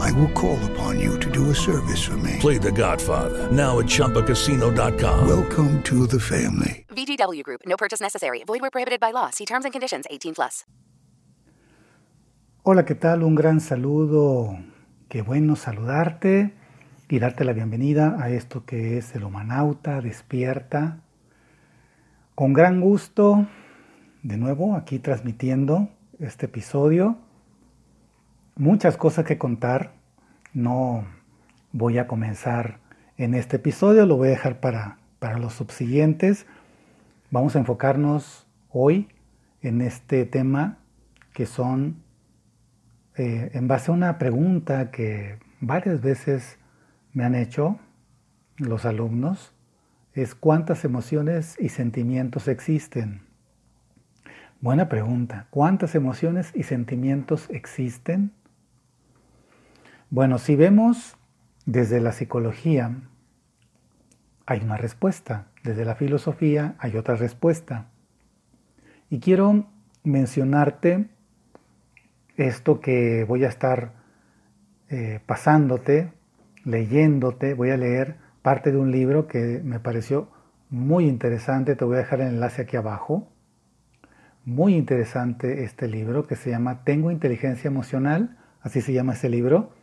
I will call upon you to do a service for me. Play The Godfather now at ChumbaCasino.com. Welcome to the family. VGW Group. No purchase necessary. Void where prohibited by law. See terms and conditions. 18 plus. Hola, ¿qué tal? Un gran saludo. Qué bueno saludarte y darte la bienvenida a esto que es el Humanauta Despierta. Con gran gusto, de nuevo aquí transmitiendo este episodio. Muchas cosas que contar. No voy a comenzar en este episodio, lo voy a dejar para, para los subsiguientes. Vamos a enfocarnos hoy en este tema que son eh, en base a una pregunta que varias veces me han hecho los alumnos, es cuántas emociones y sentimientos existen. Buena pregunta. ¿Cuántas emociones y sentimientos existen? Bueno, si vemos desde la psicología, hay una respuesta. Desde la filosofía hay otra respuesta. Y quiero mencionarte esto que voy a estar eh, pasándote, leyéndote, voy a leer parte de un libro que me pareció muy interesante, te voy a dejar el enlace aquí abajo. Muy interesante este libro que se llama Tengo inteligencia emocional, así se llama ese libro.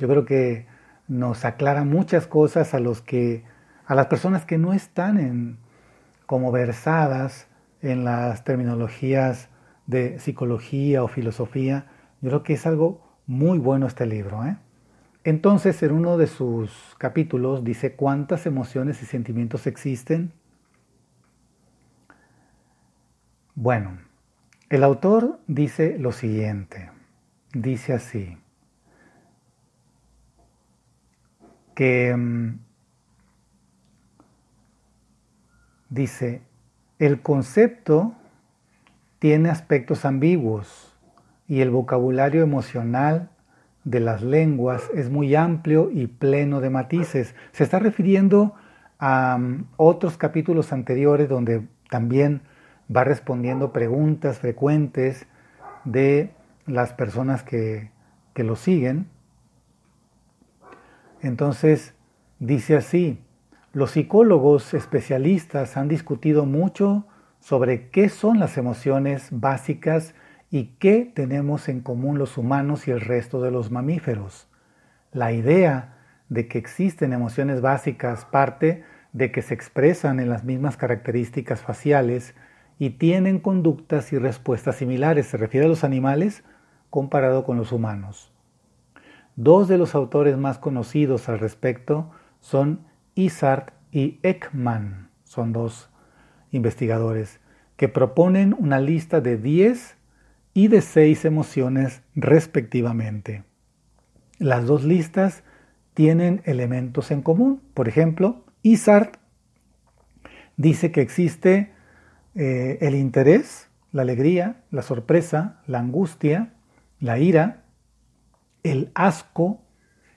Yo creo que nos aclara muchas cosas a los que a las personas que no están en como versadas en las terminologías de psicología o filosofía, yo creo que es algo muy bueno este libro. ¿eh? Entonces, en uno de sus capítulos dice cuántas emociones y sentimientos existen. Bueno, el autor dice lo siguiente, dice así, que mm, dice, el concepto tiene aspectos ambiguos y el vocabulario emocional de las lenguas es muy amplio y pleno de matices. Se está refiriendo a um, otros capítulos anteriores donde también va respondiendo preguntas frecuentes de las personas que, que lo siguen. Entonces, dice así, los psicólogos especialistas han discutido mucho sobre qué son las emociones básicas y qué tenemos en común los humanos y el resto de los mamíferos. La idea de que existen emociones básicas parte de que se expresan en las mismas características faciales y tienen conductas y respuestas similares. Se refiere a los animales comparado con los humanos. Dos de los autores más conocidos al respecto son Isart y Ekman. Son dos investigadores que proponen una lista de 10 y de 6 emociones respectivamente. Las dos listas tienen elementos en común. Por ejemplo, Isart dice que existe eh, el interés, la alegría, la sorpresa, la angustia, la ira, el asco,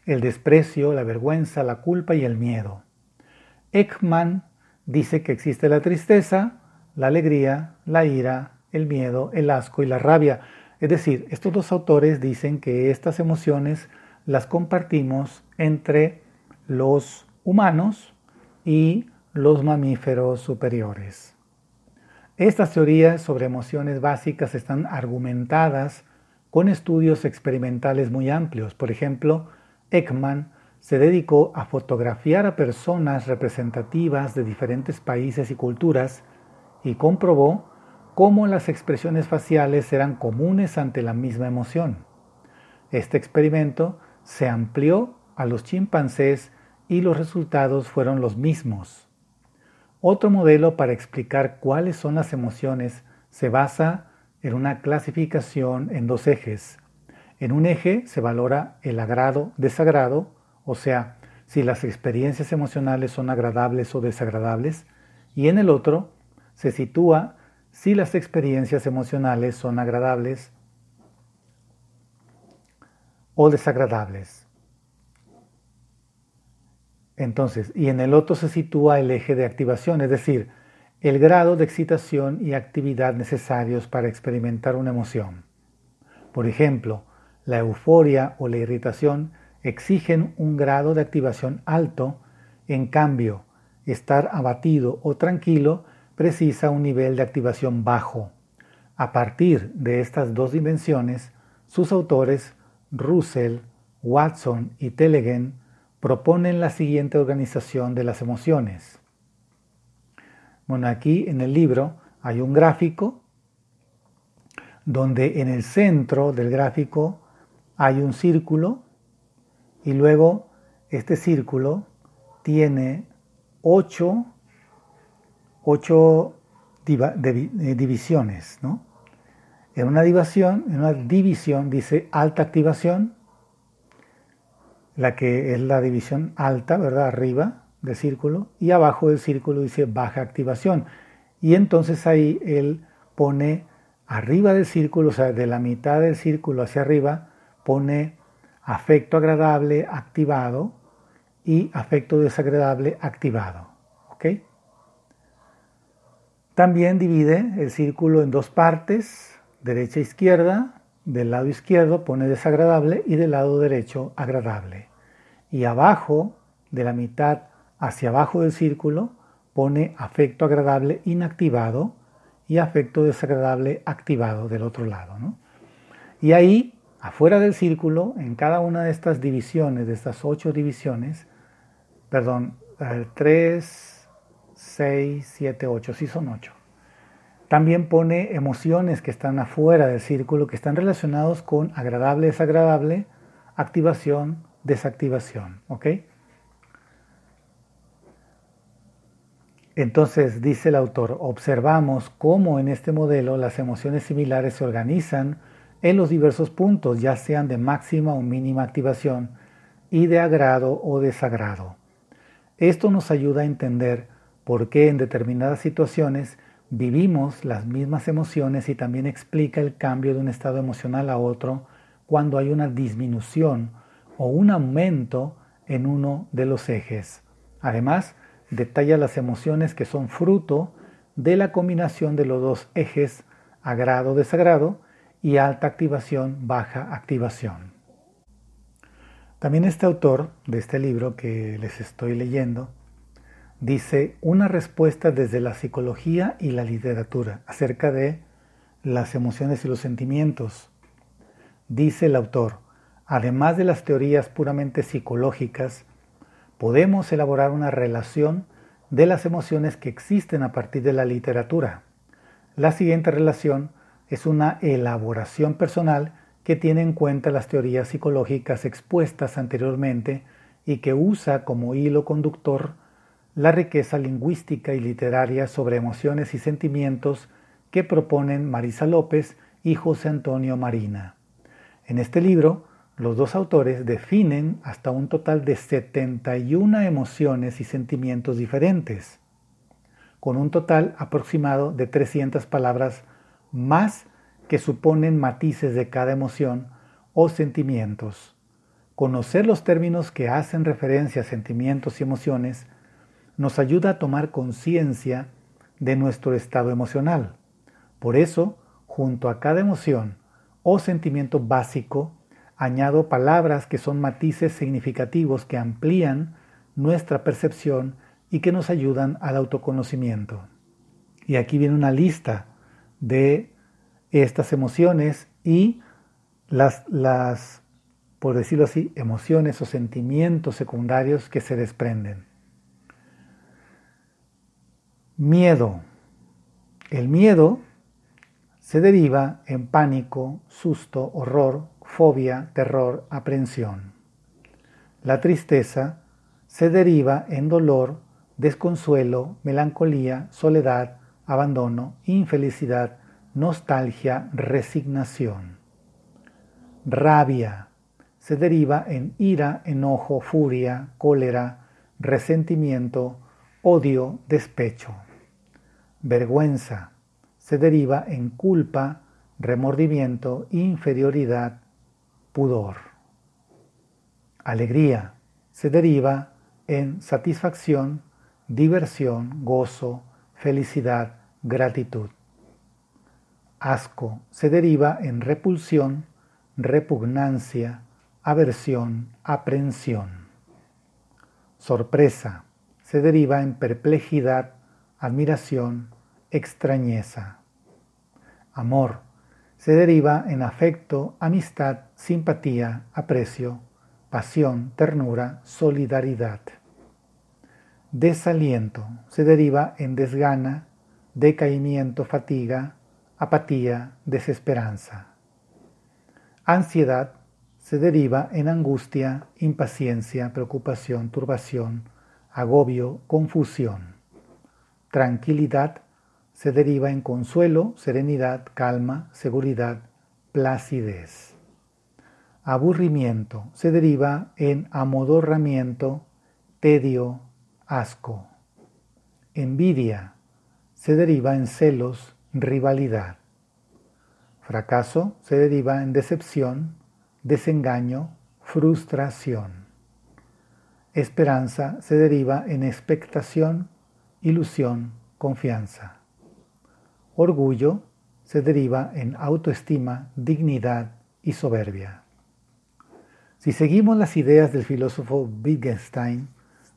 el desprecio, la vergüenza, la culpa y el miedo. Ekman dice que existe la tristeza, la alegría, la ira, el miedo, el asco y la rabia. Es decir, estos dos autores dicen que estas emociones las compartimos entre los humanos y los mamíferos superiores. Estas teorías sobre emociones básicas están argumentadas con estudios experimentales muy amplios. Por ejemplo, Ekman se dedicó a fotografiar a personas representativas de diferentes países y culturas y comprobó cómo las expresiones faciales eran comunes ante la misma emoción. Este experimento se amplió a los chimpancés y los resultados fueron los mismos. Otro modelo para explicar cuáles son las emociones se basa en una clasificación en dos ejes. En un eje se valora el agrado-desagrado, o sea, si las experiencias emocionales son agradables o desagradables, y en el otro se sitúa si las experiencias emocionales son agradables o desagradables. Entonces, y en el otro se sitúa el eje de activación, es decir, el grado de excitación y actividad necesarios para experimentar una emoción. Por ejemplo, la euforia o la irritación exigen un grado de activación alto, en cambio, estar abatido o tranquilo precisa un nivel de activación bajo. A partir de estas dos dimensiones, sus autores, Russell, Watson y Telegen, proponen la siguiente organización de las emociones. Aquí en el libro hay un gráfico donde en el centro del gráfico hay un círculo y luego este círculo tiene ocho, eh, divisiones. ¿no? En una división, en una división dice alta activación, la que es la división alta, ¿verdad? Arriba del círculo, y abajo del círculo dice baja activación. Y entonces ahí él pone arriba del círculo, o sea, de la mitad del círculo hacia arriba, pone afecto agradable activado y afecto desagradable activado. ¿Ok? También divide el círculo en dos partes, derecha e izquierda, del lado izquierdo pone desagradable y del lado derecho agradable. Y abajo, de la mitad hacia abajo del círculo, pone afecto agradable inactivado y afecto desagradable activado del otro lado. Y ahí, afuera del círculo, en cada una de estas divisiones, de estas ocho divisiones, perdón, 3, 6, 7, 8, sí son ocho. También pone emociones que están afuera del círculo, que están relacionados con agradable, desagradable, activación, desactivación. ¿Ok? Entonces, dice el autor, observamos cómo en este modelo las emociones similares se organizan en los diversos puntos, ya sean de máxima o mínima activación y de agrado o desagrado. Esto nos ayuda a entender por qué en determinadas situaciones vivimos las mismas emociones y también explica el cambio de un estado emocional a otro cuando hay una disminución o un aumento en uno de los ejes. Además, detalla las emociones que son fruto de la combinación de los dos ejes agrado-desagrado y alta activación, baja activación. También este autor de este libro que les estoy leyendo dice una respuesta desde la psicología y la literatura acerca de las emociones y los sentimientos. Dice el autor, además de las teorías puramente psicológicas, podemos elaborar una relación de las emociones que existen a partir de la literatura. La siguiente relación es una elaboración personal que tiene en cuenta las teorías psicológicas expuestas anteriormente y que usa como hilo conductor la riqueza lingüística y literaria sobre emociones y sentimientos que proponen Marisa López y José Antonio Marina. En este libro, los dos autores definen hasta un total de 71 emociones y sentimientos diferentes, con un total aproximado de 300 palabras más que suponen matices de cada emoción o sentimientos. Conocer los términos que hacen referencia a sentimientos y emociones nos ayuda a tomar conciencia de nuestro estado emocional. Por eso, junto a cada emoción o sentimiento básico, añado palabras que son matices significativos que amplían nuestra percepción y que nos ayudan al autoconocimiento. Y aquí viene una lista de estas emociones y las, las por decirlo así, emociones o sentimientos secundarios que se desprenden. Miedo. El miedo se deriva en pánico, susto, horror, fobia, terror, aprensión. La tristeza se deriva en dolor, desconsuelo, melancolía, soledad, abandono, infelicidad, nostalgia, resignación. Rabia se deriva en ira, enojo, furia, cólera, resentimiento, odio, despecho. Vergüenza se deriva en culpa, remordimiento, inferioridad, pudor. Alegría se deriva en satisfacción, diversión, gozo, felicidad, gratitud. Asco se deriva en repulsión, repugnancia, aversión, aprensión. Sorpresa se deriva en perplejidad, admiración, extrañeza. Amor se deriva en afecto, amistad, simpatía, aprecio, pasión, ternura, solidaridad. Desaliento se deriva en desgana, decaimiento, fatiga, apatía, desesperanza. Ansiedad se deriva en angustia, impaciencia, preocupación, turbación, agobio, confusión. Tranquilidad se deriva en consuelo, serenidad, calma, seguridad, placidez. Aburrimiento se deriva en amodorramiento, tedio, asco. Envidia se deriva en celos, rivalidad. Fracaso se deriva en decepción, desengaño, frustración. Esperanza se deriva en expectación, ilusión, confianza. Orgullo se deriva en autoestima, dignidad y soberbia. Si seguimos las ideas del filósofo Wittgenstein,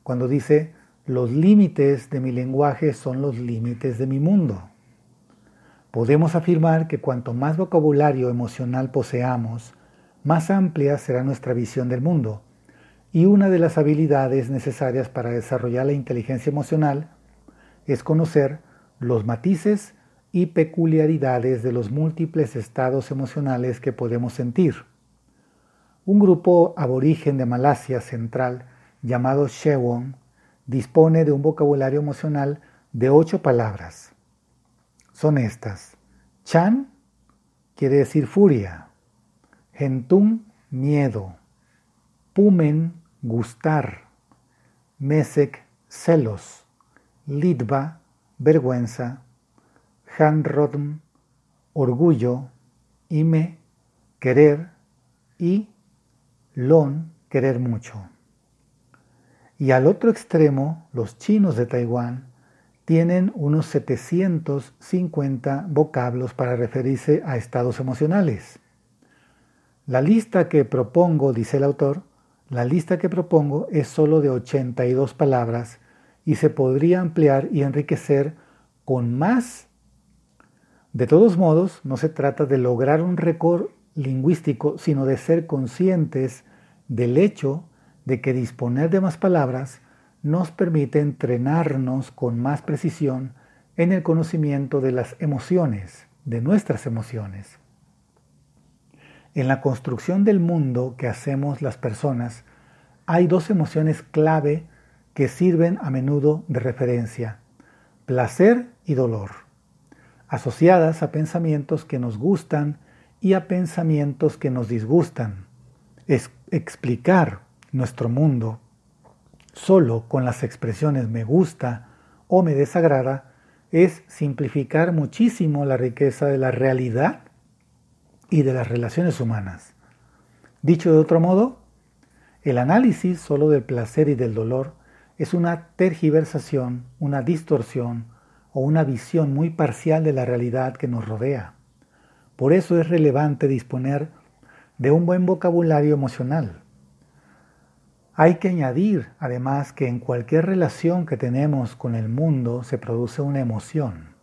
cuando dice, los límites de mi lenguaje son los límites de mi mundo, podemos afirmar que cuanto más vocabulario emocional poseamos, más amplia será nuestra visión del mundo. Y una de las habilidades necesarias para desarrollar la inteligencia emocional es conocer los matices y peculiaridades de los múltiples estados emocionales que podemos sentir. Un grupo aborigen de Malasia Central llamado Shewon dispone de un vocabulario emocional de ocho palabras. Son estas. Chan quiere decir furia. Gentum, miedo. Pumen, gustar. Mesek, celos. Lidva, vergüenza. Hanrodm, orgullo. Ime, querer. Y Lon, querer mucho. Y al otro extremo, los chinos de Taiwán tienen unos 750 vocablos para referirse a estados emocionales. La lista que propongo, dice el autor, la lista que propongo es solo de 82 palabras y se podría ampliar y enriquecer con más. De todos modos, no se trata de lograr un récord lingüístico, sino de ser conscientes del hecho de que disponer de más palabras nos permite entrenarnos con más precisión en el conocimiento de las emociones, de nuestras emociones. En la construcción del mundo que hacemos las personas, hay dos emociones clave que sirven a menudo de referencia, placer y dolor, asociadas a pensamientos que nos gustan y a pensamientos que nos disgustan. Es explicar nuestro mundo solo con las expresiones me gusta o me desagrada es simplificar muchísimo la riqueza de la realidad y de las relaciones humanas. Dicho de otro modo, el análisis solo del placer y del dolor es una tergiversación, una distorsión o una visión muy parcial de la realidad que nos rodea. Por eso es relevante disponer de un buen vocabulario emocional. Hay que añadir además que en cualquier relación que tenemos con el mundo se produce una emoción.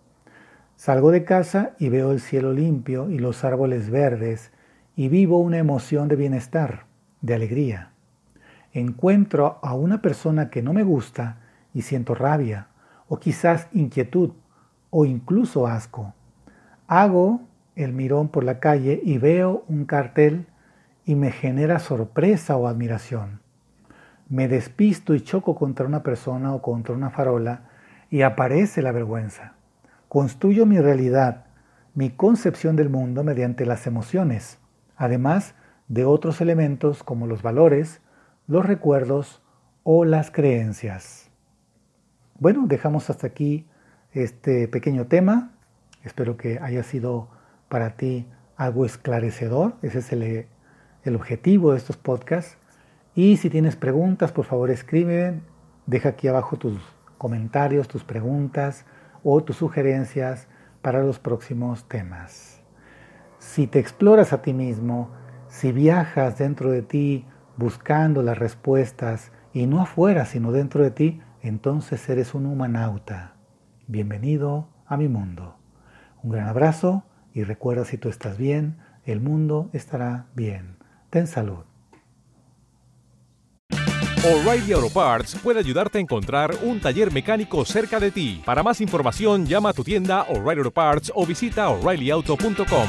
Salgo de casa y veo el cielo limpio y los árboles verdes y vivo una emoción de bienestar, de alegría. Encuentro a una persona que no me gusta y siento rabia, o quizás inquietud, o incluso asco. Hago el mirón por la calle y veo un cartel y me genera sorpresa o admiración. Me despisto y choco contra una persona o contra una farola y aparece la vergüenza. Construyo mi realidad, mi concepción del mundo mediante las emociones, además de otros elementos como los valores, los recuerdos o las creencias. Bueno, dejamos hasta aquí este pequeño tema. Espero que haya sido para ti algo esclarecedor. Ese es el, el objetivo de estos podcasts. Y si tienes preguntas, por favor escribe, deja aquí abajo tus comentarios, tus preguntas o tus sugerencias para los próximos temas. Si te exploras a ti mismo, si viajas dentro de ti buscando las respuestas y no afuera, sino dentro de ti, entonces eres un humanauta. Bienvenido a mi mundo. Un gran abrazo y recuerda si tú estás bien, el mundo estará bien. Ten salud. O'Reilly Auto Parts puede ayudarte a encontrar un taller mecánico cerca de ti. Para más información, llama a tu tienda O'Reilly Auto Parts o visita oreillyauto.com.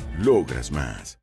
Logras más.